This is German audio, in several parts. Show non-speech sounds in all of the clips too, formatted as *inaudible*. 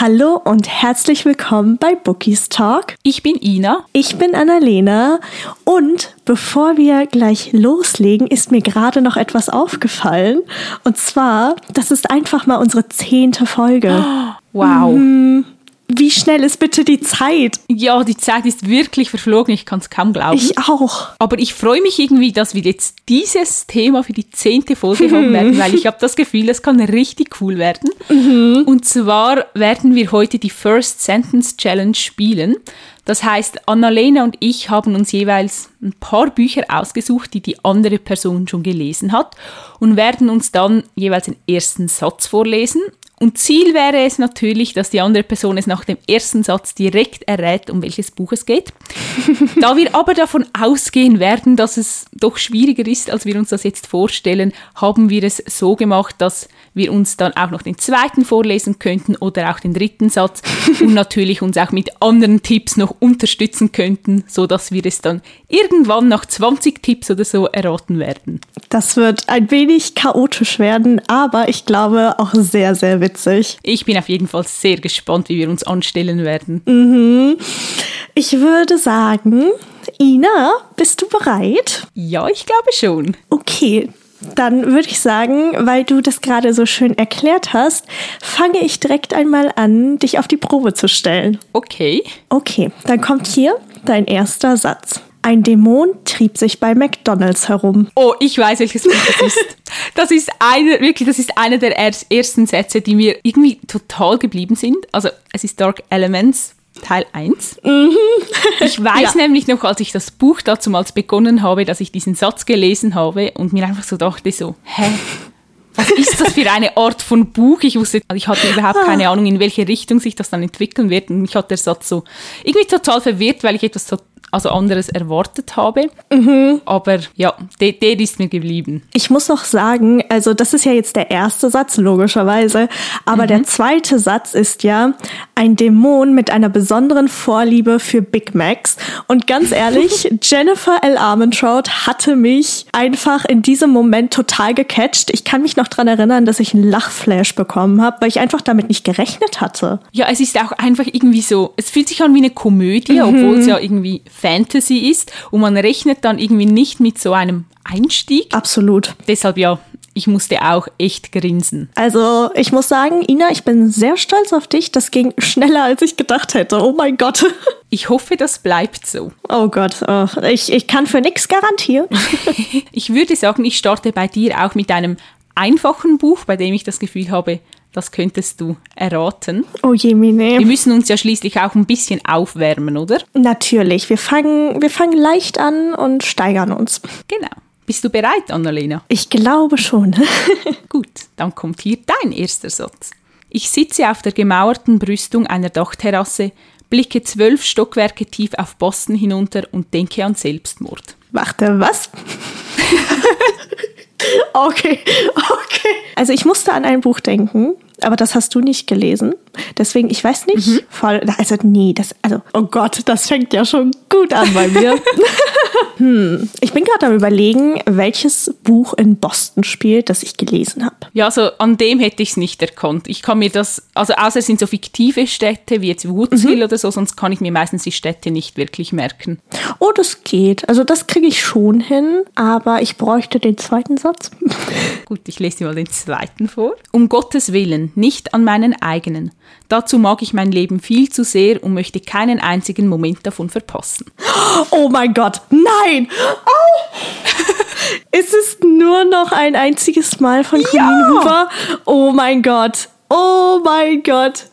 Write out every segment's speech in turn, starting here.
Hallo und herzlich willkommen bei Bookies Talk. Ich bin Ina. Ich bin Annalena und bevor wir gleich loslegen, ist mir gerade noch etwas aufgefallen. Und zwar, das ist einfach mal unsere zehnte Folge. *gasps* Wow. Mhm. Wie schnell ist bitte die Zeit? Ja, die Zeit ist wirklich verflogen, ich kann es kaum glauben. Ich auch. Aber ich freue mich irgendwie, dass wir jetzt dieses Thema für die zehnte Folge haben *laughs* werden, weil ich habe das Gefühl, es kann richtig cool werden. Und zwar werden wir heute die First Sentence Challenge spielen. Das heißt, Annalena und ich haben uns jeweils ein paar Bücher ausgesucht, die die andere Person schon gelesen hat und werden uns dann jeweils den ersten Satz vorlesen. Und Ziel wäre es natürlich, dass die andere Person es nach dem ersten Satz direkt errät, um welches Buch es geht. *laughs* da wir aber davon ausgehen werden, dass es doch schwieriger ist, als wir uns das jetzt vorstellen, haben wir es so gemacht, dass wir uns dann auch noch den zweiten vorlesen könnten oder auch den dritten Satz und *laughs* natürlich uns auch mit anderen Tipps noch unterstützen könnten, so dass wir es dann irgendwann nach 20 Tipps oder so erraten werden. Das wird ein wenig chaotisch werden, aber ich glaube auch sehr, sehr witzig. Ich bin auf jeden Fall sehr gespannt, wie wir uns anstellen werden. Mhm. Ich würde sagen, Ina, bist du bereit? Ja, ich glaube schon. Okay, dann würde ich sagen, weil du das gerade so schön erklärt hast, fange ich direkt einmal an, dich auf die Probe zu stellen. Okay. Okay, dann kommt hier dein erster Satz. Ein Dämon trieb sich bei McDonalds herum. Oh, ich weiß, welches Buch das ist. Das ist eine, wirklich, das ist einer der ersten Sätze, die mir irgendwie total geblieben sind. Also, es ist Dark Elements Teil 1. Mhm. Ich weiß *laughs* ja. nämlich noch, als ich das Buch damals begonnen habe, dass ich diesen Satz gelesen habe und mir einfach so dachte so, hä? Was ist das für eine Art von Buch? Ich wusste, ich hatte überhaupt Ah. keine Ahnung, in welche Richtung sich das dann entwickeln wird. Und mich hat der Satz so irgendwie total verwirrt, weil ich etwas so, also anderes erwartet habe. Mhm. Aber ja, der, der ist mir geblieben. Ich muss noch sagen, also das ist ja jetzt der erste Satz, logischerweise. Aber der zweite Satz ist ja ein Dämon mit einer besonderen Vorliebe für Big Macs. Und ganz ehrlich, *laughs* Jennifer L. Armentrout hatte mich einfach in diesem Moment total gecatcht. Ich kann mich noch dran erinnern, dass ich einen Lachflash bekommen habe, weil ich einfach damit nicht gerechnet hatte. Ja, es ist auch einfach irgendwie so, es fühlt sich an wie eine Komödie, obwohl es ja irgendwie Fantasy ist und man rechnet dann irgendwie nicht mit so einem Einstieg. Absolut. Deshalb ja, ich musste auch echt grinsen. Also ich muss sagen, Ina, ich bin sehr stolz auf dich. Das ging schneller, als ich gedacht hätte. Oh mein Gott. *laughs* Ich hoffe, das bleibt so. Oh Gott, oh, ich, ich kann für nichts garantieren. *laughs* Ich würde sagen, ich starte bei dir auch mit einem einfachen Buch, bei dem ich das Gefühl habe, das könntest du erraten. Oh je, Wir Mine. müssen uns ja schließlich auch ein bisschen aufwärmen, oder? Natürlich, wir fangen, wir fangen leicht an und steigern uns. Genau. Bist du bereit, Annalena? Ich glaube schon. *laughs* Gut, dann kommt hier dein erster Satz. Ich sitze auf der gemauerten Brüstung einer Dachterrasse, blicke zwölf Stockwerke tief auf Boston hinunter und denke an Selbstmord. Warte, was? *laughs* okay, okay. Also ich musste an ein Buch denken, aber das hast du nicht gelesen. Deswegen, ich weiß nicht. Voll, also nee, das, also, oh Gott, das fängt ja schon gut an bei mir. *laughs* hm, ich bin gerade am überlegen, welches Buch in Boston spielt, das ich gelesen habe. Ja, also an dem hätte ich es nicht erkannt. Ich kann mir das, also außer es sind so fiktive Städte wie jetzt Woodsville oder so, sonst kann ich mir meistens die Städte nicht wirklich merken. Oh, das geht. Also das kriege ich schon hin, aber ich bräuchte den zweiten Satz. Gut, ich lese dir mal den zweiten vor. Um Gottes Willen, nicht an meinen eigenen. Dazu mag ich mein Leben viel zu sehr und möchte keinen einzigen Moment davon verpassen. Oh mein Gott, nein! Oh. *laughs* es ist nur noch ein einziges Mal von Colleen Hoover. Oh mein Gott, oh mein Gott.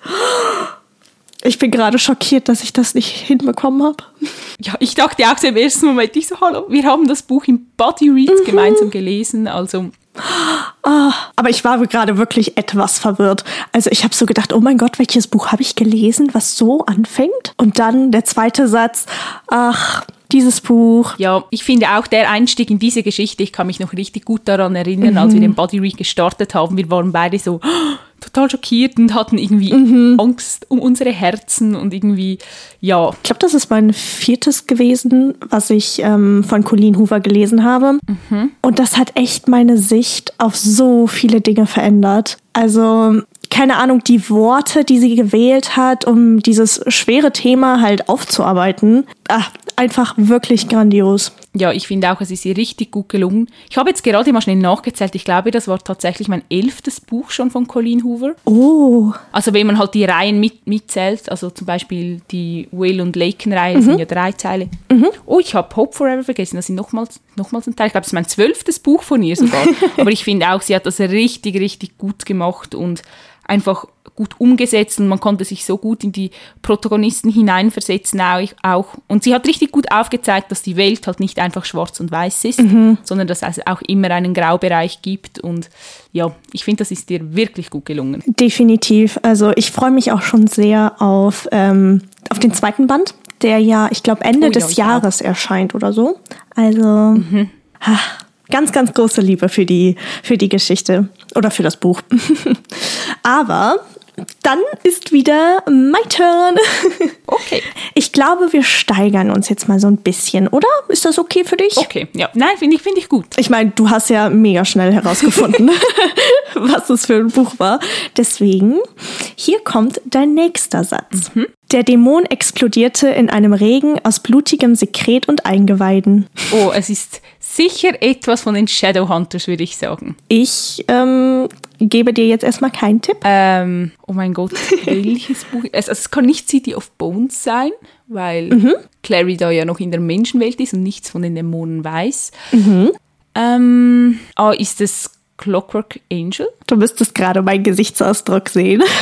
Ich bin gerade schockiert, dass ich das nicht hinbekommen habe. Ja, ich dachte auch so im ersten Moment, ich so, hallo, wir haben das Buch im Body Reads gemeinsam gelesen, also Ah, aber ich war gerade wirklich etwas verwirrt. Also ich habe so gedacht, oh mein Gott, welches Buch habe ich gelesen, was so anfängt? Und dann der zweite Satz, ach, dieses Buch. Ja, ich finde auch der Einstieg in diese Geschichte, ich kann mich noch richtig gut daran erinnern, als wir den Body Read gestartet haben, wir waren beide so, "Oh, total schockiert und hatten irgendwie Angst um unsere Herzen und irgendwie, ja. Ich glaube, das ist mein viertes gewesen, was ich ähm, von Colleen Hoover gelesen habe. Und das hat echt meine Sicht auf so viele Dinge verändert. Also, keine Ahnung, die Worte, die sie gewählt hat, um dieses schwere Thema halt aufzuarbeiten. Ah, einfach wirklich grandios. Ja, ich finde auch, es ist ihr richtig gut gelungen. Ich habe jetzt gerade mal schnell nachgezählt. Ich glaube, das war tatsächlich mein elftes Buch schon von Colleen Hoover. Oh, Also wenn man halt die Reihen mit, mitzählt, also zum Beispiel die Will und Laken-Reihe sind ja drei Teile. Oh, ich habe Hope Forever vergessen, das sind nochmals, nochmals ein Teil. Ich glaube, das ist mein zwölftes Buch von ihr sogar. *laughs* Aber ich finde auch, sie hat das richtig, richtig gut gemacht und einfach gut umgesetzt und man konnte sich so gut in die Protagonisten hineinversetzen auch, auch. Und sie hat richtig gut aufgezeigt, dass die Welt halt nicht einfach schwarz und weiß ist, sondern dass es auch immer einen Graubereich gibt und ja, ich finde, das ist dir wirklich gut gelungen. definitiv. Also ich freue mich auch schon sehr auf, ähm, auf den zweiten Band, der ja, ich glaube, Ende Oh ja, des Jahres erscheint oder so. Also ha, ganz, ganz große Liebe für die, für die Geschichte oder für das Buch. *laughs* Aber dann ist wieder my turn. *laughs* Okay. Ich glaube, wir steigern uns jetzt mal so ein bisschen, oder? Ist das okay für dich? Okay, ja. Nein, finde ich, finde ich gut. Ich meine, du hast ja mega schnell herausgefunden, *laughs* *laughs* was das für ein Buch war. Deswegen, hier kommt dein nächster Satz. Der Dämon explodierte in einem Regen aus blutigem Sekret und Eingeweiden. Oh, es ist sicher etwas von den Shadowhunters, würde ich sagen. Ich ähm, gebe dir jetzt erstmal keinen Tipp. Ähm, oh mein Gott, welches Buch? Es, also es kann nicht City of Bones sein, weil Clary da ja noch in der Menschenwelt ist und nichts von den Dämonen weiß. Ähm, ah, ist es Clockwork Angel? Du müsstest gerade meinen Gesichtsausdruck sehen. *laughs*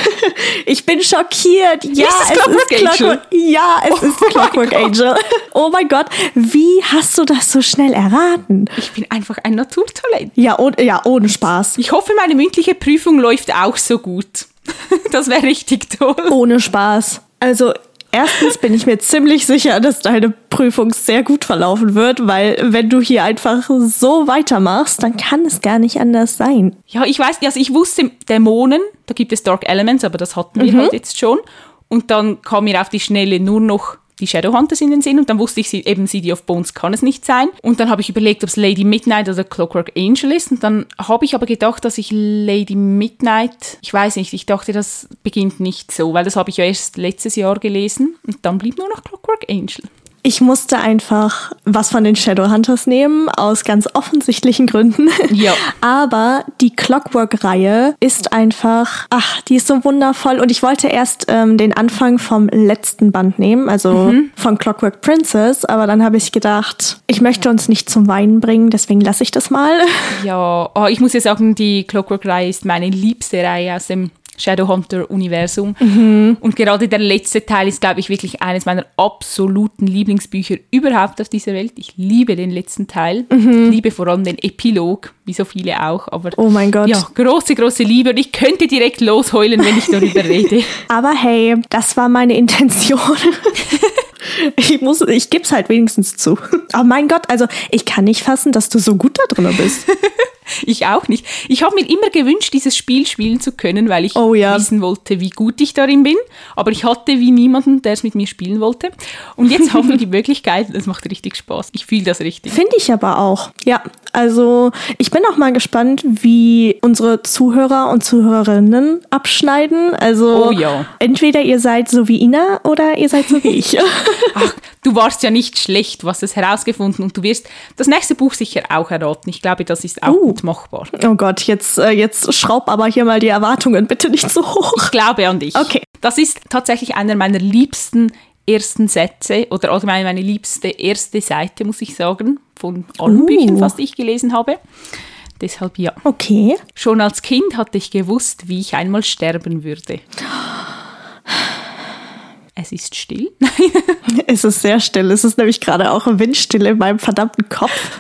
Ich bin schockiert. Ja, es Clockwork Angel? Clockwork, ja, es ist mein Clockwork Gott. Angel. Oh mein Gott, wie hast du das so schnell erraten? Ich bin einfach ein Naturtalent. Ja, ohne, ja, ohne Spaß. Ich hoffe, meine mündliche Prüfung läuft auch so gut. *laughs* Das wäre richtig toll. Ohne Spaß. Also, erstens bin ich mir ziemlich sicher, dass deine Prüfung sehr gut verlaufen wird, weil wenn du hier einfach so weitermachst, dann kann es gar nicht anders sein. Ja, ich weiß, also ich wusste Dämonen, da gibt es Dark Elements, aber das hatten wir halt jetzt schon. Und dann kam mir auf die Schnelle nur noch die Shadowhunters in den Sinn und dann wusste ich, sie- eben City of Bones kann es nicht sein. Und dann habe ich überlegt, ob es Lady Midnight oder Clockwork Angel ist. Und dann habe ich aber gedacht, dass ich Lady Midnight, ich weiß nicht, ich dachte, das beginnt nicht so, weil das habe ich ja erst letztes Jahr gelesen. Und dann blieb nur noch Clockwork Angel. Ich musste einfach was von den Shadowhunters nehmen, aus ganz offensichtlichen Gründen. Ja. *laughs* Aber die Clockwork-Reihe ist einfach, ach, die ist so wundervoll. Und ich wollte erst ähm, den Anfang vom letzten Band nehmen, also von Clockwork Princess. Aber dann habe ich gedacht, ich möchte uns nicht zum Weinen bringen, deswegen lasse ich das mal. Ja, oh, ich muss ja sagen, die Clockwork-Reihe ist meine liebste Reihe aus dem Shadowhunter-Universum. Und gerade der letzte Teil ist, glaube ich, wirklich eines meiner absoluten Lieblingsbücher überhaupt auf dieser Welt. Ich liebe den letzten Teil. Ich liebe vor allem den Epilog, wie so viele auch. Aber Oh mein Gott. ja, große, große Liebe. Und ich könnte direkt losheulen, wenn ich darüber rede. *laughs* Aber hey, das war meine Intention. *laughs* Ich muss, ich geb's halt wenigstens zu. Oh mein Gott, also ich kann nicht fassen, dass du so gut da drin bist. *laughs* Ich auch nicht. Ich habe mir immer gewünscht, dieses Spiel spielen zu können, weil ich Oh ja. wissen wollte, wie gut ich darin bin. Aber ich hatte wie niemanden, der es mit mir spielen wollte. Und jetzt haben wir die *laughs* Möglichkeit. Das macht richtig Spaß. Ich fühle das richtig. Finde ich aber auch. Ja, also ich bin auch mal gespannt, wie unsere Zuhörer und Zuhörerinnen abschneiden. Also Oh ja. entweder ihr seid so wie Ina oder ihr seid so wie ich. *laughs* Ach, du warst ja nicht schlecht, du hast es herausgefunden und du wirst das nächste Buch sicher auch erraten. Ich glaube, das ist auch Uh. Gut machbar. oh Gott, jetzt, äh, jetzt schraub aber hier mal die Erwartungen bitte nicht so hoch. Ich glaube an dich. Okay. Das ist tatsächlich einer meiner liebsten ersten Sätze oder allgemein meine liebste erste Seite, muss ich sagen, von allen Uh. Büchern die ich gelesen habe. Deshalb ja. Okay. Schon als Kind hatte ich gewusst, wie ich einmal sterben würde. Es ist still. *laughs* Es ist sehr still. Es ist nämlich gerade auch Windstille in meinem verdammten Kopf.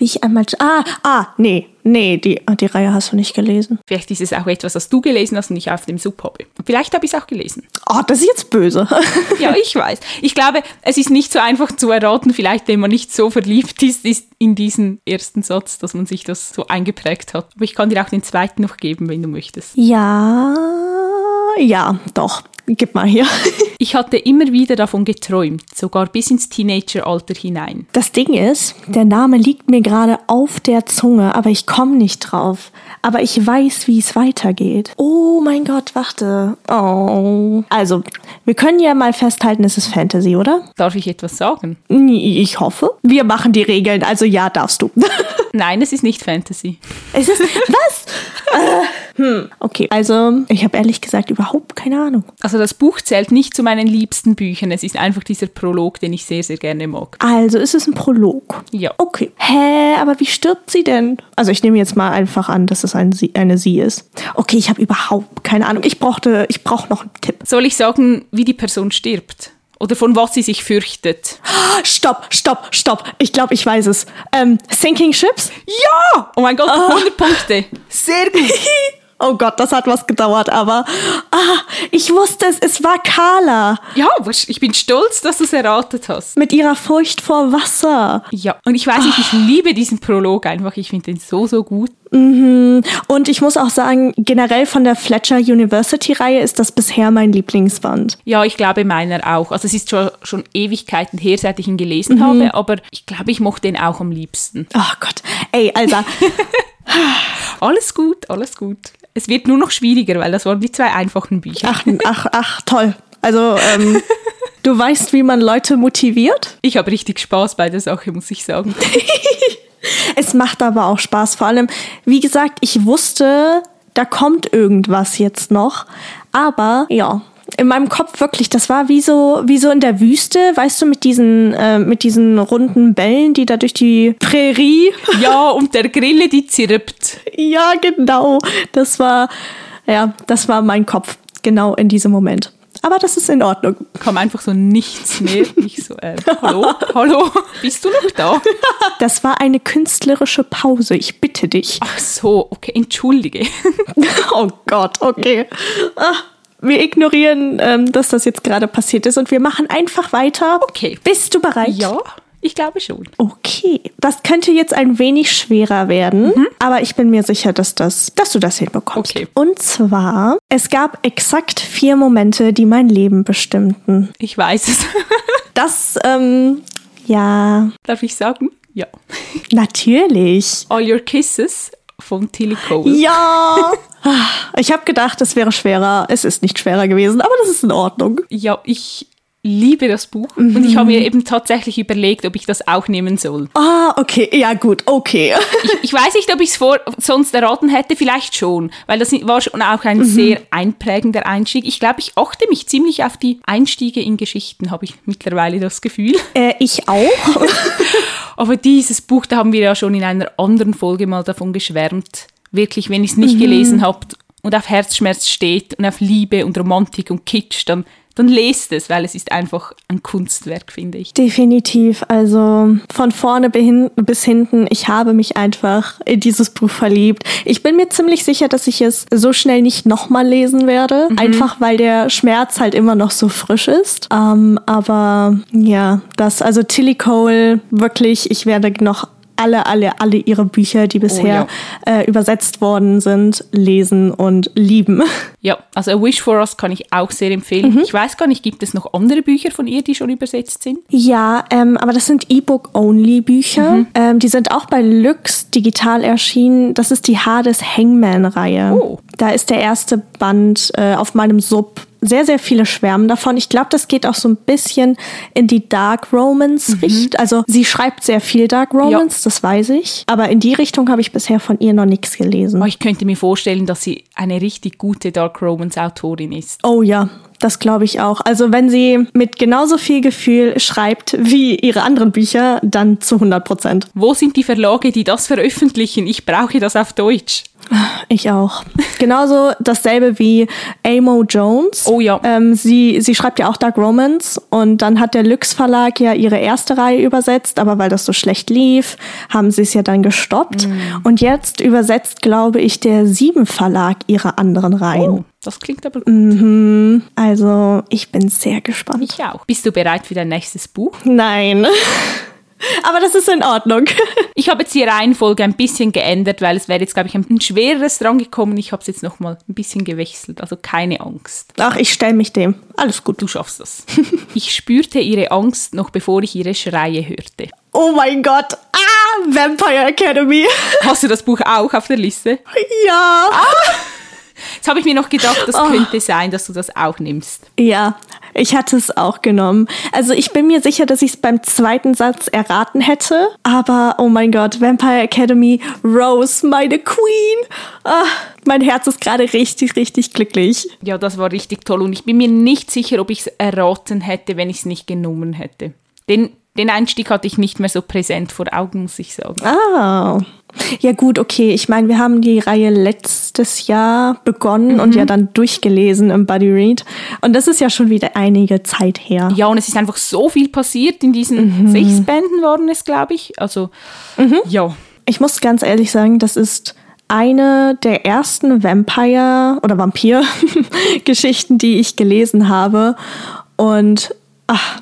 Wie ich einmal. Ah, ah, nee. Nee, die, die Reihe hast du nicht gelesen. Vielleicht ist es auch etwas, was du gelesen hast und ich auf dem Sub habe. Vielleicht habe ich es auch gelesen. Oh, das ist jetzt böse. ja, *laughs* ich weiß. Ich glaube, es ist nicht so einfach zu erraten, vielleicht wenn man nicht so verliebt ist, ist in diesen ersten Satz, dass man sich das so eingeprägt hat. Aber ich kann dir auch den zweiten noch geben, wenn du möchtest. Ja, ja, doch. Gib mal hier. *laughs* Ich hatte immer wieder davon geträumt, sogar bis ins Teenageralter hinein. Das Ding ist, der Name liegt mir gerade auf der Zunge, aber ich komme nicht drauf. Aber ich weiß, wie es weitergeht. Oh mein Gott, warte. Oh. Also, wir können ja mal festhalten, es ist Fantasy, oder? Darf ich etwas sagen? Ich hoffe. Wir machen die Regeln, also ja, darfst du. *laughs* Nein, es ist nicht Fantasy. Es ist. Was? *laughs* äh, hm. Okay, also ich habe ehrlich gesagt überhaupt keine Ahnung. Also das Buch zählt nicht zu meinen liebsten Büchern. Es ist einfach dieser Prolog, den ich sehr, sehr gerne mag. Also ist es ein Prolog. Ja. Okay. Hä, aber wie stirbt sie denn? Also ich nehme jetzt mal einfach an, dass es ein sie, eine sie ist. Okay, ich habe überhaupt keine Ahnung. Ich brauchte, ich brauche noch einen Tipp. Soll ich sagen, wie die Person stirbt? Oder von was sie sich fürchtet? Stopp, stopp, stopp. Ich glaube, ich weiß es. Ähm, Sinking Ships? Ja! Oh mein Gott, 100 Punkte. *laughs* Sehr gut. Oh Gott, das hat was gedauert, aber ah, ich wusste es, es war Carla Ja, ich bin stolz, dass du es erratet hast. mit ihrer Furcht vor Wasser. Ja, und ich weiß nicht, ich liebe diesen Prolog einfach. Ich finde den so, so gut. Und ich muss auch sagen, generell von der Fletcher University Reihe ist das bisher mein Lieblingsband. Ja, ich glaube meiner auch. Also es ist schon, schon Ewigkeiten her, seit ich ihn gelesen habe, aber ich glaube, ich mochte ihn auch am liebsten. Oh Gott. Ey, Alter. *laughs* Alles gut, alles gut. Es wird nur noch schwieriger, weil das waren die zwei einfachen Bücher. Ach, ach, ach, toll. Also, ähm, *laughs* du weißt, wie man Leute motiviert? Ich habe richtig Spaß bei der Sache, muss ich sagen. *laughs* Es macht aber auch Spaß. Vor allem, wie gesagt, ich wusste, da kommt irgendwas jetzt noch. Aber ja, in meinem Kopf wirklich, das war wie so, wie so in der Wüste, weißt du, mit diesen, äh, mit diesen runden Bällen, die da durch die Prärie. *laughs* Ja, und der Grille, die zirpt. Ja, genau. Das war, ja, das war mein Kopf. Genau in diesem Moment. Aber das ist in Ordnung. Kam einfach so nichts mehr. Ich so, äh, hallo, hallo, bist du noch da? *laughs* Das war eine künstlerische Pause. Ich bitte dich. Ach so, okay, entschuldige. *laughs* Oh Gott, okay. Ah, Wir ignorieren, ähm, dass das jetzt gerade passiert ist und wir machen einfach weiter. Okay. Bist du bereit? Ja, ich glaube schon. Okay. Das könnte jetzt ein wenig schwerer werden, aber ich bin mir sicher, dass, das, dass du das hinbekommst. Okay. Und zwar, es gab exakt vier Momente, die mein Leben bestimmten. Ich weiß es. *laughs* Das, ähm, ja, Darf ich sagen? Ja. natürlich. All Your Kisses von Tilly Cole. Ja. Ich habe gedacht, es wäre schwerer. Es ist nicht schwerer gewesen, aber das ist in Ordnung. Ja, ich liebe das Buch und ich habe mir eben tatsächlich überlegt, ob ich das auch nehmen soll. Ah, okay. Ja, gut. Okay. Ich, ich weiß nicht, ob ich es vor sonst erraten hätte, vielleicht schon, weil das war schon auch ein sehr einprägender Einstieg. Ich glaube, ich achte mich ziemlich auf die Einstiege in Geschichten, habe ich mittlerweile das Gefühl. Äh, ich auch. *laughs* Aber dieses Buch, da haben wir ja schon in einer anderen Folge mal davon geschwärmt. Wirklich, wenn ihr es nicht gelesen habt und auf Herzschmerz steht und auf Liebe und Romantik und Kitsch, dann, dann lest es, weil es ist einfach ein Kunstwerk, finde ich. Definitiv. Also von vorne bis hinten, ich habe mich einfach in dieses Buch verliebt. Ich bin mir ziemlich sicher, dass ich es so schnell nicht nochmal lesen werde. Einfach weil der Schmerz halt immer noch so frisch ist. Ähm, aber ja, das, also Tilly Cole, wirklich, ich werde noch alle, alle, alle ihre Bücher, die bisher äh, übersetzt worden sind, lesen und lieben. *laughs* Ja, also A Wish for Us kann ich auch sehr empfehlen. Ich weiß gar nicht, gibt es noch andere Bücher von ihr, die schon übersetzt sind? Ja, ähm, aber das sind E-Book-Only-Bücher. Ähm, die sind auch bei Lux digital erschienen. Das ist die Hades Hangman-Reihe. Oh. Da ist der erste Band äh, auf meinem Sub. Sehr, sehr viele schwärmen davon. Ich glaube, das geht auch so ein bisschen in die Dark Romance-Richtung. Also sie schreibt sehr viel Dark Romance, das weiß ich. Aber in die Richtung habe ich bisher von ihr noch nichts gelesen. Aber ich könnte mir vorstellen, dass sie eine richtig gute Dark Romance Autorin ist. Oh ja, das glaube ich auch. Also wenn sie mit genauso viel Gefühl schreibt wie ihre anderen Bücher, dann zu 100 Prozent. Wo sind die Verlage, die das veröffentlichen? Ich brauche das auf Deutsch. Ich auch. *laughs* Genauso dasselbe wie Amo Jones. Oh ja. Ähm, sie, sie schreibt ja auch Dark Romance und dann hat der Lux Verlag ja ihre erste Reihe übersetzt, aber weil das so schlecht lief, haben sie es ja dann gestoppt. Mm. Und jetzt übersetzt, glaube ich, der Sieben Verlag ihre anderen Reihen. Oh, das klingt aber gut. Mhm. Also, ich bin sehr gespannt. Ich auch. Bist du bereit für dein nächstes Buch? Nein. *laughs* Aber das ist in Ordnung. *laughs* Ich habe jetzt die Reihenfolge ein bisschen geändert, weil es wäre jetzt, glaube ich, ein schwereres dran gekommen. Ich habe es jetzt nochmal ein bisschen gewechselt. Also keine Angst. Ach, ich stelle mich dem. Alles gut. Du schaffst das. *laughs* ich spürte ihre Angst noch bevor ich ihre Schreie hörte. Oh mein Gott. Ah, Vampire Academy. Hast du das Buch auch auf der Liste? Ja. Ah. Jetzt habe ich mir noch gedacht, das oh. könnte sein, dass du das auch nimmst. Ja, ich hatte es auch genommen. Also ich bin mir sicher, dass ich es beim zweiten Satz erraten hätte. Aber oh mein Gott, Vampire Academy, Rose, meine Queen. Ah, mein Herz ist gerade richtig, richtig glücklich. Ja, das war richtig toll. Und ich bin mir nicht sicher, ob ich es erraten hätte, wenn ich es nicht genommen hätte. Den, den Einstieg hatte ich nicht mehr so präsent vor Augen, muss ich sagen. Ah. Ja gut, okay. Ich meine, wir haben die Reihe letztes Jahr begonnen mhm. und ja dann durchgelesen im Buddy Read. Und das ist ja schon wieder einige Zeit her. Ja, und es ist einfach so viel passiert in diesen mhm. sechs Bänden waren es, glaube ich. Also, mhm. ja. Ich muss ganz ehrlich sagen, das ist eine der ersten Vampire- oder Vampir-Geschichten, *laughs* die ich gelesen habe. Und ach,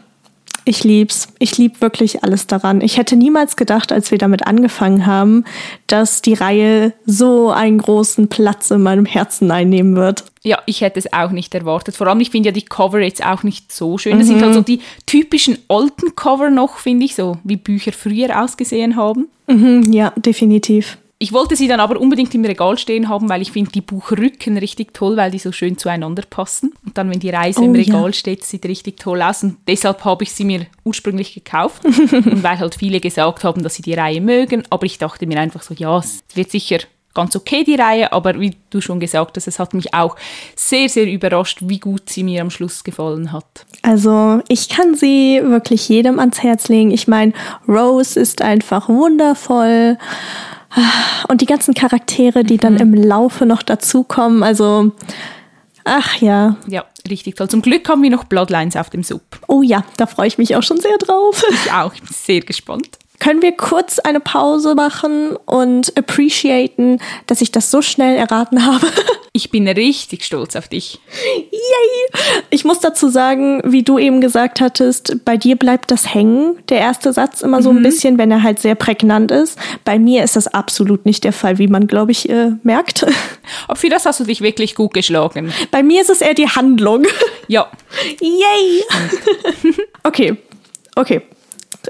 ich lieb's. Ich lieb wirklich alles daran. Ich hätte niemals gedacht, als wir damit angefangen haben, dass die Reihe so einen großen Platz in meinem Herzen einnehmen wird. Ja, ich hätte es auch nicht erwartet. Vor allem, ich finde ja die Cover jetzt auch nicht so schön. Das mhm. sind also die typischen alten Cover noch, finde ich, so wie Bücher früher ausgesehen haben. Mhm, ja, definitiv. Ich wollte sie dann aber unbedingt im Regal stehen haben, weil ich finde die Buchrücken richtig toll, weil die so schön zueinander passen. Und dann, wenn die Reise oh, im Regal ja. steht, sieht richtig toll aus. Und deshalb habe ich sie mir ursprünglich gekauft. *laughs* und weil halt viele gesagt haben, dass sie die Reihe mögen. Aber ich dachte mir einfach so, ja, es wird sicher ganz okay, die Reihe, aber wie du schon gesagt hast, es hat mich auch sehr, sehr überrascht, wie gut sie mir am Schluss gefallen hat. Also ich kann sie wirklich jedem ans Herz legen. Ich meine, Rose ist einfach wundervoll. Und die ganzen Charaktere, die dann mhm. im Laufe noch dazukommen, also ach ja. Ja, richtig toll. Zum Glück haben wir noch Bloodlines auf dem Sub. Oh ja, da freue ich mich auch schon sehr drauf. Ich auch, ich bin sehr gespannt. Können wir kurz eine Pause machen und appreciaten, dass ich das so schnell erraten habe? *laughs* Ich bin richtig stolz auf dich. Yay! Ich muss dazu sagen, wie du eben gesagt hattest, bei dir bleibt das hängen, der erste Satz immer so mhm. ein bisschen, wenn er halt sehr prägnant ist. Bei mir ist das absolut nicht der Fall, wie man, glaube ich, äh, merkt. Aber für das hast du dich wirklich gut geschlagen. Bei mir ist es eher die Handlung. Ja. Yay! *laughs* okay, okay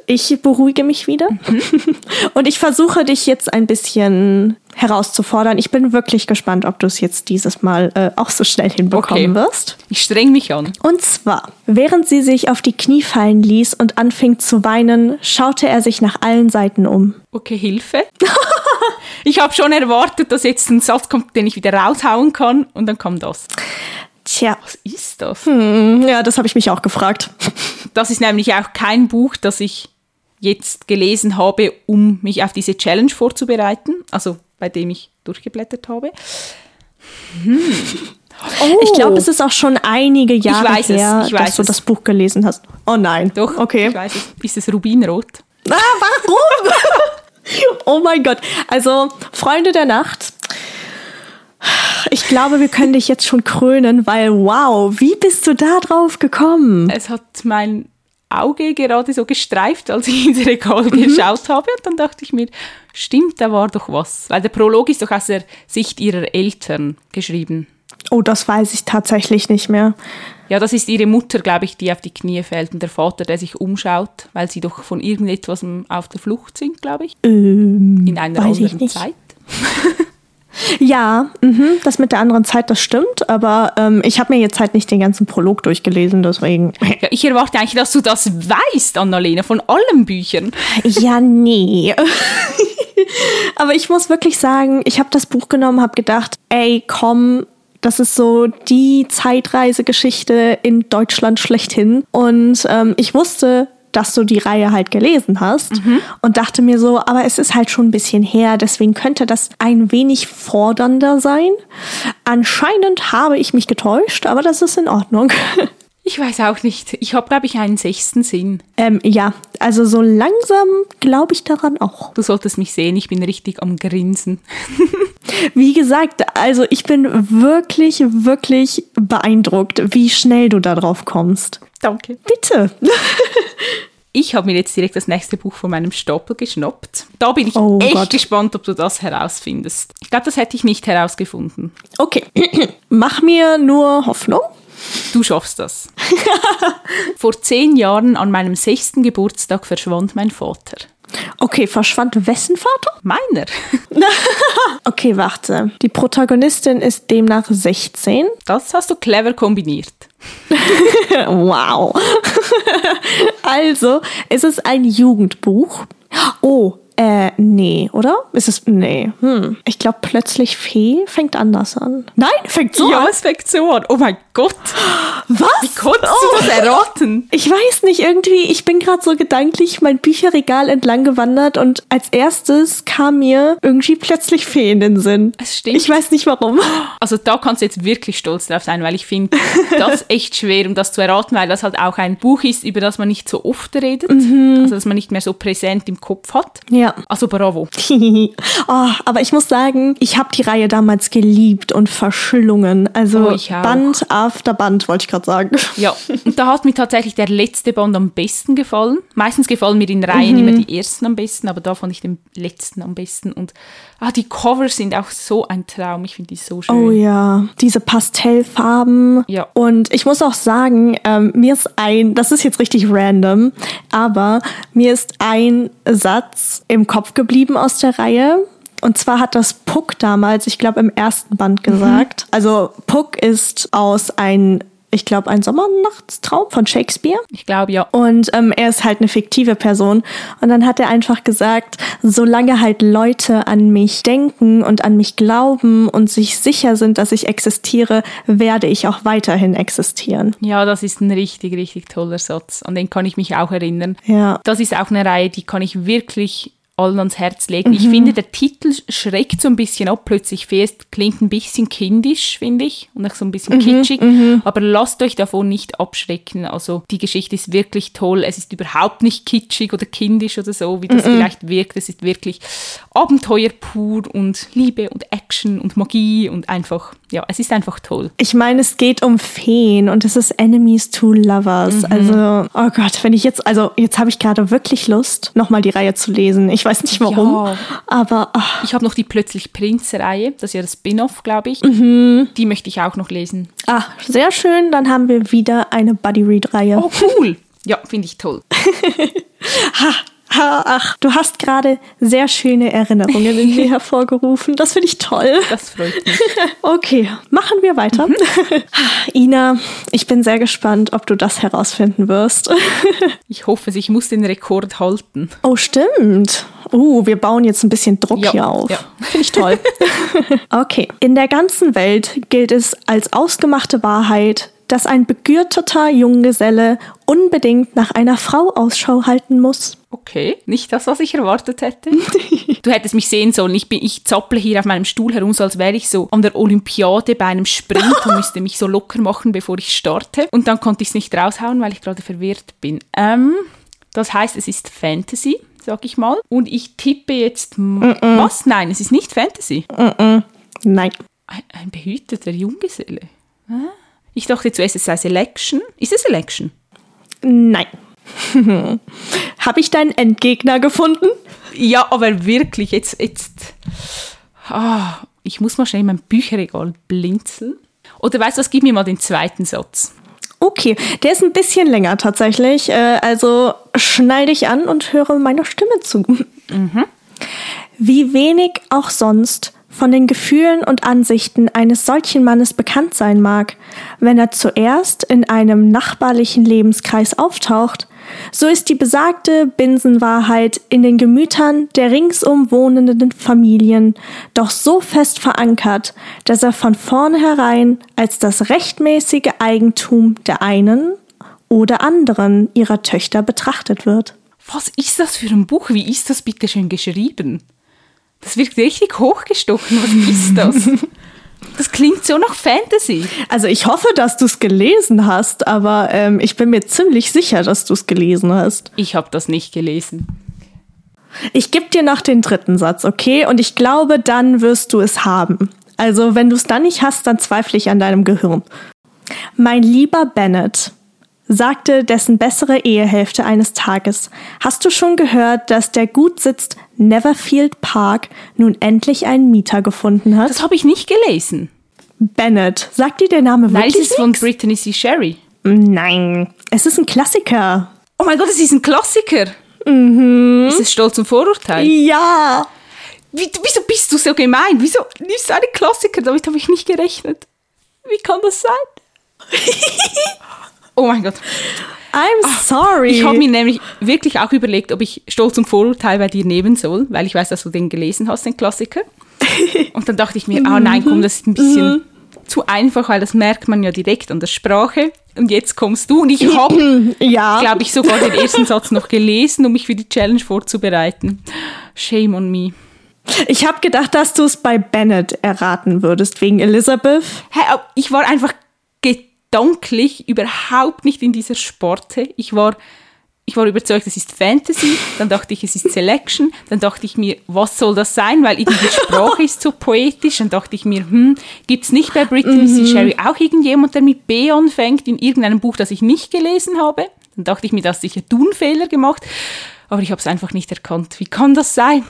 ich beruhige mich wieder mhm. *laughs* und ich versuche dich jetzt ein bisschen herauszufordern. Ich bin wirklich gespannt, ob du es jetzt dieses Mal äh, auch so schnell hinbekommen okay. wirst. Ich streng mich an. Und zwar, während sie sich auf die Knie fallen ließ und anfing zu weinen, schaute er sich nach allen Seiten um. Okay, Hilfe. *laughs* ich habe schon erwartet, dass jetzt ein Satz kommt, den ich wieder raushauen kann und dann kommt das. Tja. Was ist das? Hm, ja, das habe ich mich auch gefragt. *laughs* Das ist nämlich auch kein Buch, das ich jetzt gelesen habe, um mich auf diese Challenge vorzubereiten, also bei dem ich durchgeblättert habe. Hm. *laughs* Oh. Ich glaube, es ist auch schon einige Jahre her, es, dass du das Buch gelesen hast. Oh nein. Doch, okay. ich weiß es. Ist es Rubinrot? *laughs* Ah, warum? oh mein Gott. Also, Freunde der Nacht, ich glaube, wir können dich jetzt schon krönen, weil wow, wie bist du da drauf gekommen? Es hat mein Auge gerade so gestreift, als ich ins Regal mhm. geschaut habe. Und dann dachte ich mir, stimmt, da war doch was. Weil der Prolog ist doch aus der Sicht ihrer Eltern geschrieben. Oh, das weiß ich tatsächlich nicht mehr. Ja, das ist ihre Mutter, glaube ich, die auf die Knie fällt und der Vater, der sich umschaut, weil sie doch von irgendetwas auf der Flucht sind, glaube ich. Ähm, In einer anderen Zeit. *laughs* Ja, mh, das mit der anderen Zeit, das stimmt, aber ähm, ich habe mir jetzt halt nicht den ganzen Prolog durchgelesen, deswegen. Ja, ich erwarte eigentlich, dass du das weißt, Annalena, von allen Büchern. Ja, nee. *laughs* aber ich muss wirklich sagen, ich habe das Buch genommen, habe gedacht, ey, komm, Das ist so die Zeitreisegeschichte in Deutschland schlechthin. Und ähm, ich wusste, dass du die Reihe halt gelesen hast mhm. und dachte mir so, aber es ist halt schon ein bisschen her, deswegen könnte das ein wenig fordernder sein. Anscheinend habe ich mich getäuscht, aber das ist in Ordnung. *laughs* Ich weiß auch nicht. Ich habe, glaube ich, einen sechsten Sinn. Ähm, ja, also so langsam glaube ich daran auch. Du solltest mich sehen, ich bin richtig am Grinsen. *laughs* Wie gesagt, also ich bin wirklich, wirklich beeindruckt, wie schnell du da drauf kommst. Danke. Bitte. *laughs* Ich habe mir jetzt direkt das nächste Buch von meinem Stapel geschnappt. Da bin ich oh echt Gott. gespannt, ob du das herausfindest. Ich glaube, das hätte ich nicht herausgefunden. Okay. *clears throat* Mach mir nur Hoffnung. Du schaffst das. *laughs* Vor zehn Jahren an meinem sechsten Geburtstag verschwand mein Vater. Okay, verschwand wessen Vater? Meiner. *laughs* okay, warte. Die Protagonistin ist demnach 16. Das hast du clever kombiniert. *laughs* wow. also, es ist ein Jugendbuch. Oh, äh, nee, oder? Ist es. Nee. Hm. Ich glaube, plötzlich Fee fängt anders an. Nein, fängt so ja, an. Ja, es fängt so an. Oh mein Gott. Was? Wie konntest oh. du das erraten? Ich weiß nicht, irgendwie, ich bin gerade so gedanklich mein Bücherregal entlang gewandert und als erstes kam mir irgendwie plötzlich Fee in den Sinn. Es stimmt. Ich weiß nicht warum. Also da kannst du jetzt wirklich stolz drauf sein, weil ich finde das *laughs* echt schwer, um das zu erraten, weil das halt auch ein Buch ist, über das man nicht so oft redet. Mhm. Also dass man nicht mehr so präsent im Kopf hat. Ja. Ja. Also bravo. oh, aber ich muss sagen, ich habe die Reihe damals geliebt und verschlungen. Also oh, Band after Band, wollte ich gerade sagen. *laughs* Ja, und da hat mir tatsächlich der letzte Band am besten gefallen. Meistens gefallen mir in Reihen mhm. immer die ersten am besten, aber da fand ich den letzten am besten. Und ah, die Covers sind auch so ein Traum. Ich finde die so schön. Oh ja, diese Pastellfarben. Ja. Und ich muss auch sagen, ähm, mir ist ein, das ist jetzt richtig random, aber mir ist ein Satz im Kopf geblieben aus der Reihe. Und zwar hat das Puck damals, ich glaube, im ersten Band gesagt. Mhm. Also Puck ist aus ein ich glaube, ein Sommernachtstraum von Shakespeare. Ich glaube, ja. Und ähm, er ist halt eine fiktive Person. Und dann hat er einfach gesagt, solange halt Leute an mich denken und an mich glauben und sich sicher sind, dass ich existiere, werde ich auch weiterhin existieren. Ja, das ist ein richtig, richtig toller Satz. An den kann ich mich auch erinnern. Ja. Das ist auch eine Reihe, die kann ich wirklich allen ans Herz legen. Mhm. Ich finde, der Titel schreckt so ein bisschen ab. Plötzlich fest, klingt ein bisschen kindisch, finde ich, und auch so ein bisschen mhm. kitschig. Mhm. Aber lasst euch davon nicht abschrecken. Also die Geschichte ist wirklich toll. Es ist überhaupt nicht kitschig oder kindisch oder so, wie das mhm. vielleicht wirkt. Es ist wirklich Abenteuer pur und Liebe und Action und Magie und einfach, ja, es ist einfach toll. Ich meine, es geht um Feen und es ist Enemies to Lovers. Mhm. Also, oh Gott, wenn ich jetzt, also jetzt habe ich gerade wirklich Lust, nochmal die Reihe zu lesen. Ich weiß nicht warum, ja. aber. Ach. Ich habe noch die Plötzlich Prinz-Reihe, das ist ja das Spin-off, glaube ich. Mhm. Die möchte ich auch noch lesen. Ah, sehr schön. Dann haben wir wieder eine Buddy-Read-Reihe. Oh, cool. Ja, finde ich toll. ha, *laughs* *laughs* Ach, du hast gerade sehr schöne Erinnerungen in mir *laughs* hervorgerufen. Das finde ich toll. Das freut mich. *laughs* Okay, machen wir weiter. Mhm. *laughs* Ina, ich bin sehr gespannt, ob du das herausfinden wirst. Ich hoffe, ich muss den Rekord halten. Oh, stimmt. Uh, wir bauen jetzt ein bisschen Druck ja, hier auf. Ja. Finde ich toll. okay. In der ganzen Welt gilt es als ausgemachte Wahrheit, dass ein begürteter Junggeselle unbedingt nach einer Frau Ausschau halten muss. Okay, nicht das, was ich erwartet hätte. *laughs* du hättest mich sehen sollen. Ich, bin, ich zapple hier auf meinem Stuhl herum, so als wäre ich so an der Olympiade bei einem Sprint und müsste mich so locker machen, bevor ich starte. Und dann konnte ich es nicht raushauen, weil ich gerade verwirrt bin. Ähm, das heißt, es ist Fantasy, sag ich mal. Und ich tippe jetzt. Mm -mm. Was? Nein, es ist nicht Fantasy. Mm Nein. Ein, ein behüteter Junggeselle. Ah. Ich dachte zuerst, es sei Selection. Ist es Selection? Nein. *laughs* Habe ich deinen Endgegner gefunden? Ja, aber wirklich, jetzt, jetzt. Oh, ich muss mal schnell in mein Bücherregal blinzeln. Oder weißt du was, gib mir mal den zweiten Satz. Okay, der ist ein bisschen länger tatsächlich. Äh, also schnall dich an und höre meiner Stimme zu. Mhm. Wie wenig auch sonst von den Gefühlen und Ansichten eines solchen Mannes bekannt sein mag, wenn er zuerst in einem nachbarlichen Lebenskreis auftaucht, so ist die besagte Binsenwahrheit in den Gemütern der ringsum wohnenden Familien doch so fest verankert, dass er von vornherein als das rechtmäßige Eigentum der einen oder anderen ihrer Töchter betrachtet wird. Was ist das für ein Buch? Wie ist das bitte schön geschrieben? Das wirkt richtig hochgestochen. Was ist das? *laughs* Das klingt so nach Fantasy. Also ich hoffe, dass du es gelesen hast, aber ähm, ich bin mir ziemlich sicher, dass du es gelesen hast. Ich habe das nicht gelesen. Ich gebe dir noch den dritten Satz, okay? Und ich glaube, dann wirst du es haben. Also wenn du es dann nicht hast, dann zweifle ich an deinem Gehirn. Mein lieber Bennett, sagte dessen bessere Ehehälfte eines Tages, hast du schon gehört, dass der Gutsitz Neverfield Park nun endlich einen Mieter gefunden hat? Das habe ich nicht gelesen. Bennett, sagt dir der Name Nein, wirklich es ist von? Brittany C. Sherry. Nein, es ist ein Klassiker. Oh mein Gott, es ist ein Klassiker. Mhm. Ist es Stolz und Vorurteil? Ja. Wie, wieso bist du so gemein? Wieso nimmst du einen Klassiker? Damit habe ich nicht gerechnet. Wie kann das sein? *laughs* oh mein Gott. I'm sorry. Ich habe mir nämlich wirklich auch überlegt, ob ich Stolz und Vorurteil bei dir nehmen soll, weil ich weiß, dass du den gelesen hast, den Klassiker. *laughs* Und dann dachte ich mir, ah nein, komm, das ist ein bisschen zu einfach, weil das merkt man ja direkt an der Sprache. Und jetzt kommst du und ich *laughs* habe, ja. glaube ich, sogar den ersten Satz noch gelesen, um mich für die Challenge vorzubereiten. Shame on me. Ich habe gedacht, dass du es bei Bennett erraten würdest, wegen Elizabeth. Hä, aber ich war einfach gedanklich überhaupt nicht in dieser Sparte. Ich war, ich war überzeugt, es ist Fantasy. Dann dachte ich, es ist Selection. Dann dachte ich mir, was soll das sein? Weil irgendwie die Sprache ist so poetisch. Dann dachte ich mir, hm, gibt's nicht bei Brittany C. Sherry auch irgendjemand, der mit B anfängt in irgendeinem Buch, das ich nicht gelesen habe? Dann dachte ich mir, da hast sicher du einen Fehler gemacht. Aber ich habe es einfach nicht erkannt. Wie kann das sein?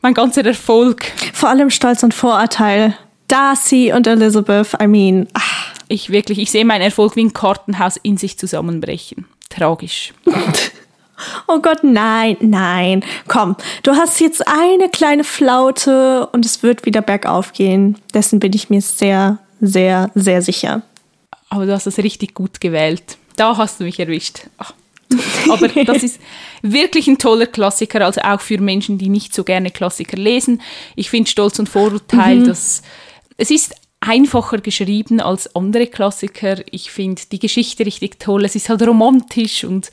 Mein ganzer Erfolg. Vor allem Stolz und Vorurteil. Darcy und Elizabeth, I mean, ach, Ich wirklich, ich sehe meinen Erfolg wie ein Kartenhaus in sich zusammenbrechen. Tragisch. *laughs* oh Gott, nein, nein. Komm, du hast jetzt eine kleine Flaute und es wird wieder bergauf gehen. Dessen bin ich mir sehr, sehr, sehr sicher. Aber du hast das richtig gut gewählt. Da hast du mich erwischt. Ach, aber das ist *laughs* wirklich ein toller Klassiker, also auch für Menschen, die nicht so gerne Klassiker lesen. Ich finde Stolz und Vorurteil, dass es ist einfacher geschrieben als andere Klassiker. Ich finde die Geschichte richtig toll. Es ist halt romantisch und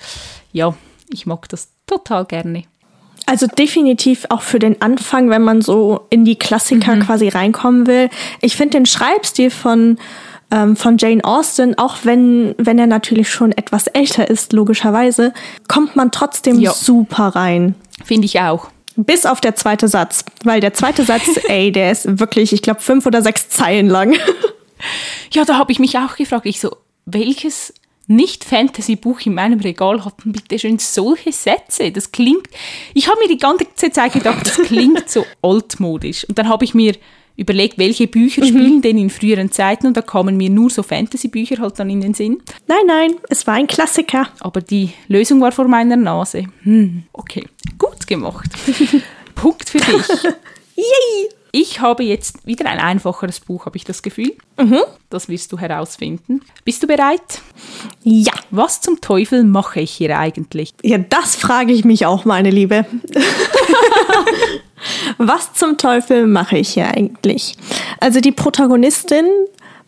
ja, ich mag das total gerne. Also definitiv auch für den Anfang, wenn man so in die Klassiker quasi reinkommen will. Ich finde den Schreibstil von, ähm, von Jane Austen, auch wenn, wenn er natürlich schon etwas älter ist, logischerweise, kommt man trotzdem Ja. super rein. Finde ich auch. Bis auf der zweite Satz. Weil der zweite Satz, *laughs* ey, der ist wirklich, ich glaube, fünf oder sechs Zeilen lang. *laughs* Ja, da habe ich mich auch gefragt, ich so, welches nicht-Fantasy-Buch in meinem Regal hat denn bitte schön solche Sätze? Das klingt, ich habe mir die ganze Zeit gedacht, das klingt so *laughs* altmodisch. Und dann habe ich mir überlegt, welche Bücher spielen denn in früheren Zeiten und da kamen mir nur so Fantasy-Bücher halt dann in den Sinn. Nein, nein, es war ein Klassiker. Aber die Lösung war vor meiner Nase. Hm, okay, gut gemacht. *laughs* Punkt für dich. *laughs* Yay! Ich habe jetzt wieder ein einfacheres Buch, habe ich das Gefühl. Das wirst du herausfinden. Bist du bereit? Ja. Was zum Teufel mache ich hier eigentlich? Ja, das frage ich mich auch, meine Liebe. *laughs* Was zum Teufel mache ich hier eigentlich? Also die Protagonistin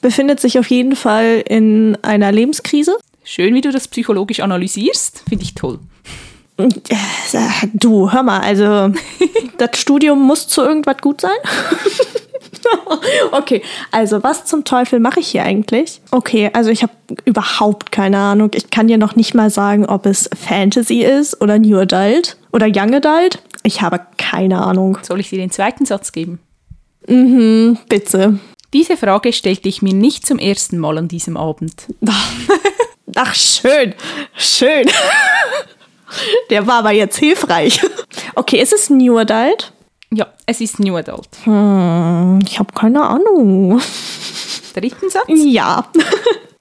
befindet sich auf jeden Fall in einer Lebenskrise. Schön, wie du das psychologisch analysierst. Finde ich toll. Du, hör mal, also *laughs* das Studium muss zu irgendwas gut sein. *laughs* okay, also was zum Teufel mache ich hier eigentlich? Okay, also ich habe überhaupt keine Ahnung. Ich kann dir noch nicht mal sagen, ob es Fantasy ist oder New Adult oder Young Adult. Ich habe keine Ahnung. Soll ich dir den zweiten Satz geben? Bitte. Diese Frage stellte ich mir nicht zum ersten Mal an diesem Abend. *laughs* Ach, schön, schön. *laughs* Der war aber jetzt hilfreich. Okay, ist es New Adult? Ja, es ist New Adult. Ich habe keine Ahnung. Dritten Satz. Ja. *laughs*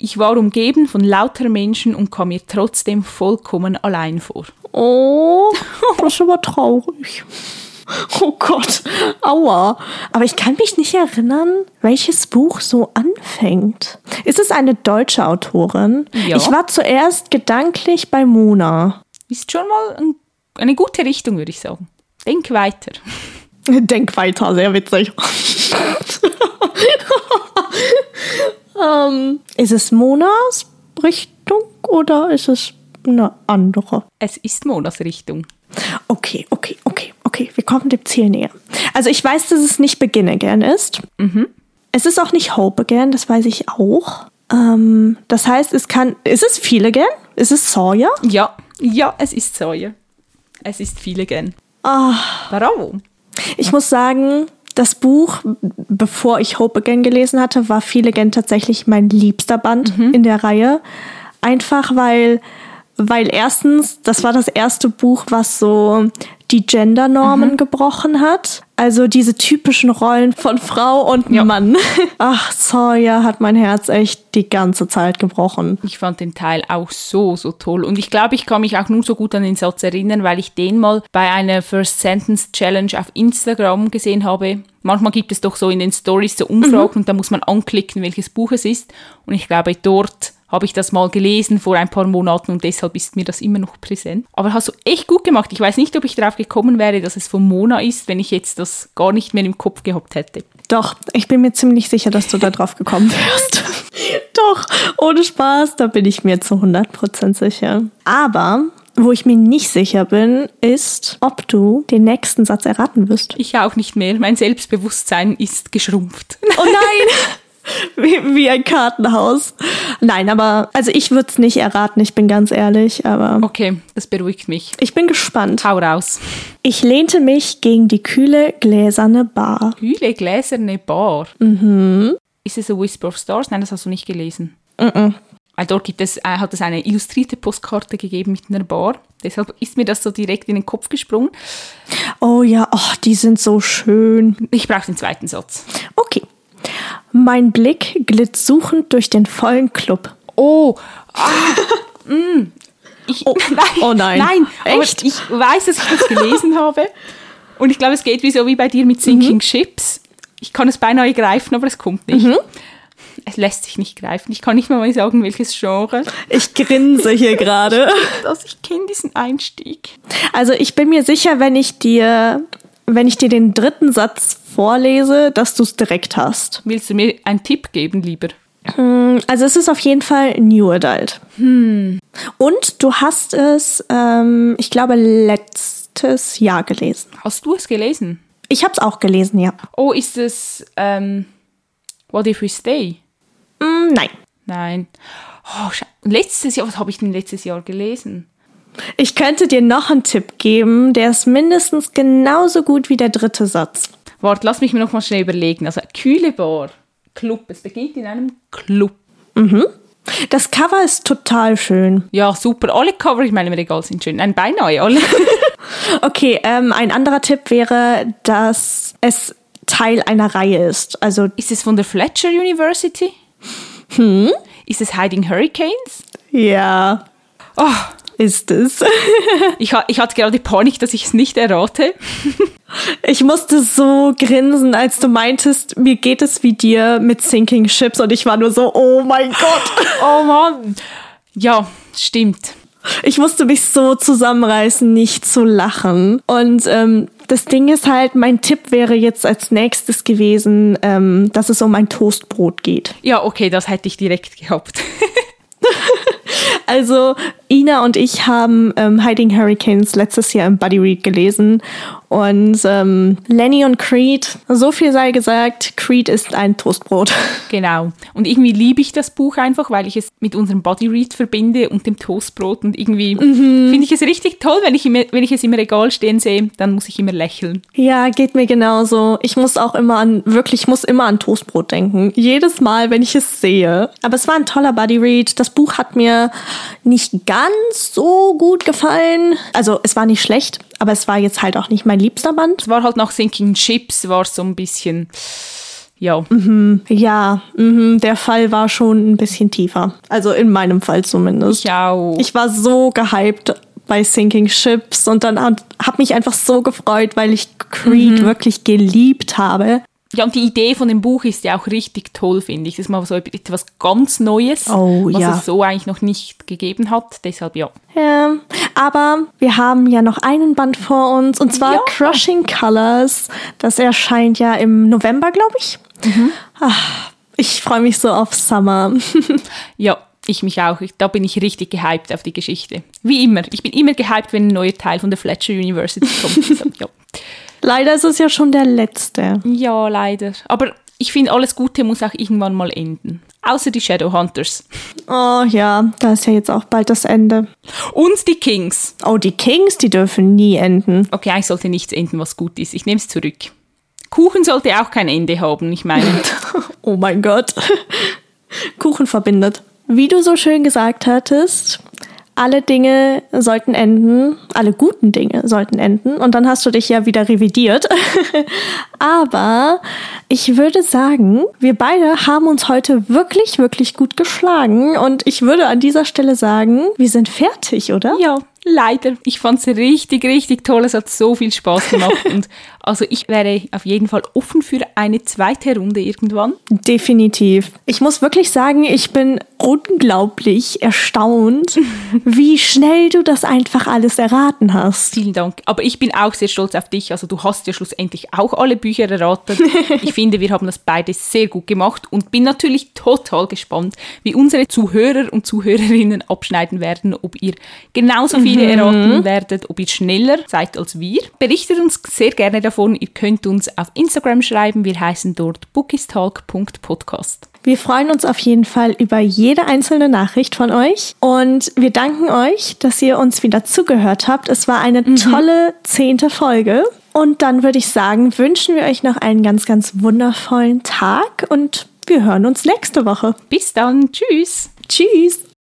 Ich war umgeben von lauter Menschen und kam mir trotzdem vollkommen allein vor. Oh, *laughs* das ist aber traurig. Oh Gott, aua. Aber ich kann mich nicht erinnern, welches Buch so anfängt. Ist es eine deutsche Autorin? Ja. Ich war zuerst gedanklich bei Mona. ist schon mal ein, eine gute Richtung, würde ich sagen. Denk weiter. *laughs* Denk weiter, sehr witzig. Ähm, ist es Monas Richtung oder ist es eine andere? Es ist Monas Richtung. Okay, okay, okay, okay. Wir kommen dem Ziel näher. Also ich weiß, dass es nicht Begin Again ist. Mhm. Es ist auch nicht Hope Again, das weiß ich auch. Ähm, das heißt, es kann. Ist es Feel Again? Ist es Sawyer? Ja, ja, es ist Sawyer. Es ist viel again. Ah, Bravo. ich muss sagen, das Buch, bevor ich Hope Again gelesen hatte, war Feel Again tatsächlich mein liebster Band in der Reihe. Einfach weil, weil erstens, das war das erste Buch, was so die Gendernormen gebrochen hat. Also diese typischen Rollen von Frau und Ja. Mann. *laughs* Ach, Sawyer hat mein Herz echt die ganze Zeit gebrochen. Ich fand den Teil auch so, so toll. Und ich glaube, ich kann mich auch nur so gut an den Satz erinnern, weil ich den mal bei einer First Sentence Challenge auf Instagram gesehen habe. Manchmal gibt es doch so in den Stories so Umfragen und da muss man anklicken, welches Buch es ist. Und ich glaube, dort habe ich das mal gelesen vor ein paar Monaten und deshalb ist mir das immer noch präsent. Aber hast du echt gut gemacht. Ich weiß nicht, ob ich darauf gekommen wäre, dass es von Mona ist, wenn ich jetzt das gar nicht mehr im Kopf gehabt hätte. Doch, ich bin mir ziemlich sicher, dass du da drauf gekommen wärst. *laughs* Doch, ohne Spaß, da bin ich mir zu 100% sicher. Aber wo ich mir nicht sicher bin, ist, ob du den nächsten Satz erraten wirst. Ich auch nicht mehr. Mein Selbstbewusstsein ist geschrumpft. Oh nein! *laughs* Wie, wie ein Kartenhaus. Nein, aber also ich würde es nicht erraten, ich bin ganz ehrlich, aber Okay, das beruhigt mich. ich bin gespannt. Hau raus. Ich lehnte mich gegen die kühle, gläserne Bar. Kühle gläserne Bar. Mhm. Ist es A Whisper of Stars? Nein, das hast du nicht gelesen. Mhm. Weil dort gibt es, äh, hat es eine illustrierte Postkarte gegeben mit einer Bar. Deshalb ist mir das so direkt in den Kopf gesprungen. Oh ja, oh, die sind so schön. Ich brauche den zweiten Satz. Okay. Mein Blick glitt suchend durch den vollen Club. Oh, ah, *laughs* mm. ich, nein, oh nein. nein, Echt? ich weiß, dass ich das gelesen *laughs* habe. Und ich glaube, es geht wie so wie bei dir mit Sinking Ships. Ich kann es beinahe greifen, aber es kommt nicht. Es lässt sich nicht greifen. Ich kann nicht mal sagen, welches Genre. Ich grinse *laughs* hier gerade. Das, ich kenne diesen Einstieg. Also ich bin mir sicher, wenn ich dir, wenn ich dir den dritten Satz vorlese, dass du es direkt hast. Willst du mir einen Tipp geben, lieber? Also es ist auf jeden Fall New Adult. Und du hast es, ähm, ich glaube, letztes Jahr gelesen. Hast du es gelesen? Ich habe es auch gelesen, ja. Oh, ist es ähm, What If We Stay? Mm, nein. Nein. Oh, letztes Jahr, was habe ich denn letztes Jahr gelesen? Ich könnte dir noch einen Tipp geben, der ist mindestens genauso gut wie der dritte Satz. Warte, lass mich mir noch mal schnell überlegen. Also, kühle Bar, Club. Es beginnt in einem Club. Das Cover ist total schön. Ja, super. Alle Cover in meinem Regal sind schön. Nein, beinahe alle. *laughs* Okay, ähm, ein anderer Tipp wäre, dass es Teil einer Reihe ist. Also ist es von der Fletcher University? Hm? Ist es Hiding Hurricanes? ja, Oh, ist es. *laughs* ich, ich hatte gerade Panik, dass ich es nicht errate. *laughs* Ich musste so grinsen, als du meintest, mir geht es wie dir mit Sinking Ships und ich war nur so, oh mein Gott. *laughs* Oh Mann. Ja, stimmt. Ich musste mich so zusammenreißen, nicht zu lachen. Und ähm, das Ding ist halt, mein Tipp wäre jetzt als nächstes gewesen, ähm, dass es um ein Toastbrot geht. Ja, okay, das hätte ich direkt gehabt. Also Ina und ich haben ähm, Hiding Hurricanes letztes Jahr im Buddy Read gelesen und ähm, Lenny und Creed, so viel sei gesagt, Creed ist ein Toastbrot. *laughs* Genau. Und irgendwie liebe ich das Buch einfach, weil ich es mit unserem Body Read verbinde und dem Toastbrot. Und irgendwie finde ich es richtig toll, wenn ich, immer, wenn ich es im Regal stehen sehe, dann muss ich immer lächeln. Ja, geht mir genauso. Ich muss auch immer an, wirklich, ich muss immer an Toastbrot denken. Jedes Mal, wenn ich es sehe. Aber es war ein toller Buddy Read. Das Buch hat mir nicht ganz so gut gefallen. Also, es war nicht schlecht, aber es war jetzt halt auch nicht mein liebster Band. Es war halt nach Sinking Ships, war so ein bisschen, ja. Ja, mhm, der Fall war schon ein bisschen tiefer. Also in meinem Fall zumindest. Ich auch. Ich war so gehypt bei Sinking Ships und dann habe mich einfach so gefreut, weil ich Creed wirklich geliebt habe. Ja, und die Idee von dem Buch ist ja auch richtig toll, finde ich. Das ist mal so etwas ganz Neues, Oh, was ja. es so eigentlich noch nicht gegeben hat. Deshalb ja. Ja, aber wir haben ja noch einen Band vor uns und zwar Ja. Crushing Colors. Das erscheint ja im November, glaube ich. Ach, ich freue mich so auf Summer. *laughs* Ja, ich mich auch. Ich, da bin ich richtig gehypt auf die Geschichte. Wie immer. Ich bin immer gehypt, wenn ein neuer Teil von der Fletcher University kommt. *laughs* Deshalb, ja. Leider ist es ja schon der letzte. ja, leider. Aber ich finde, alles Gute muss auch irgendwann mal enden. Außer die Shadowhunters. Oh ja, da ist ja jetzt auch bald das Ende. Und die Kings. Oh, die Kings, die dürfen nie enden. Okay, eigentlich sollte nichts enden, was gut ist. Ich nehme es zurück. Kuchen sollte auch kein Ende haben, ich meine. *laughs* Oh mein Gott. *laughs* Kuchen verbindet. Wie du so schön gesagt hattest, alle Dinge sollten enden, alle guten Dinge sollten enden. Und dann hast du dich ja wieder revidiert. *laughs* Aber ich würde sagen, wir beide haben uns heute wirklich, wirklich gut geschlagen. Und ich würde an dieser Stelle sagen, wir sind fertig, oder? ja, leider. Ich fand es richtig, richtig toll. Es hat so viel Spaß gemacht. Und also ich wäre auf jeden Fall offen für eine zweite Runde irgendwann. Definitiv. Ich muss wirklich sagen, ich bin unglaublich erstaunt, wie schnell du das einfach alles erraten hast. Vielen Dank. Aber ich bin auch sehr stolz auf dich. Also du hast ja schlussendlich auch alle Bücher erraten. *laughs* Ich finde, wir haben das beide sehr gut gemacht und bin natürlich total gespannt, wie unsere Zuhörer und Zuhörerinnen abschneiden werden, ob ihr genauso viele erraten werdet, ob ihr schneller seid als wir. Berichtet uns sehr gerne davon. Ihr könnt uns auf Instagram schreiben. Wir heißen dort bookistalk.podcast. Wir freuen uns auf jeden Fall über jede einzelne Nachricht von euch und wir danken euch, dass ihr uns wieder zugehört habt. Es war eine tolle zehnte Folge. Und dann würde ich sagen, wünschen wir euch noch einen ganz, ganz wundervollen Tag und wir hören uns nächste Woche. Bis dann. Tschüss. Tschüss!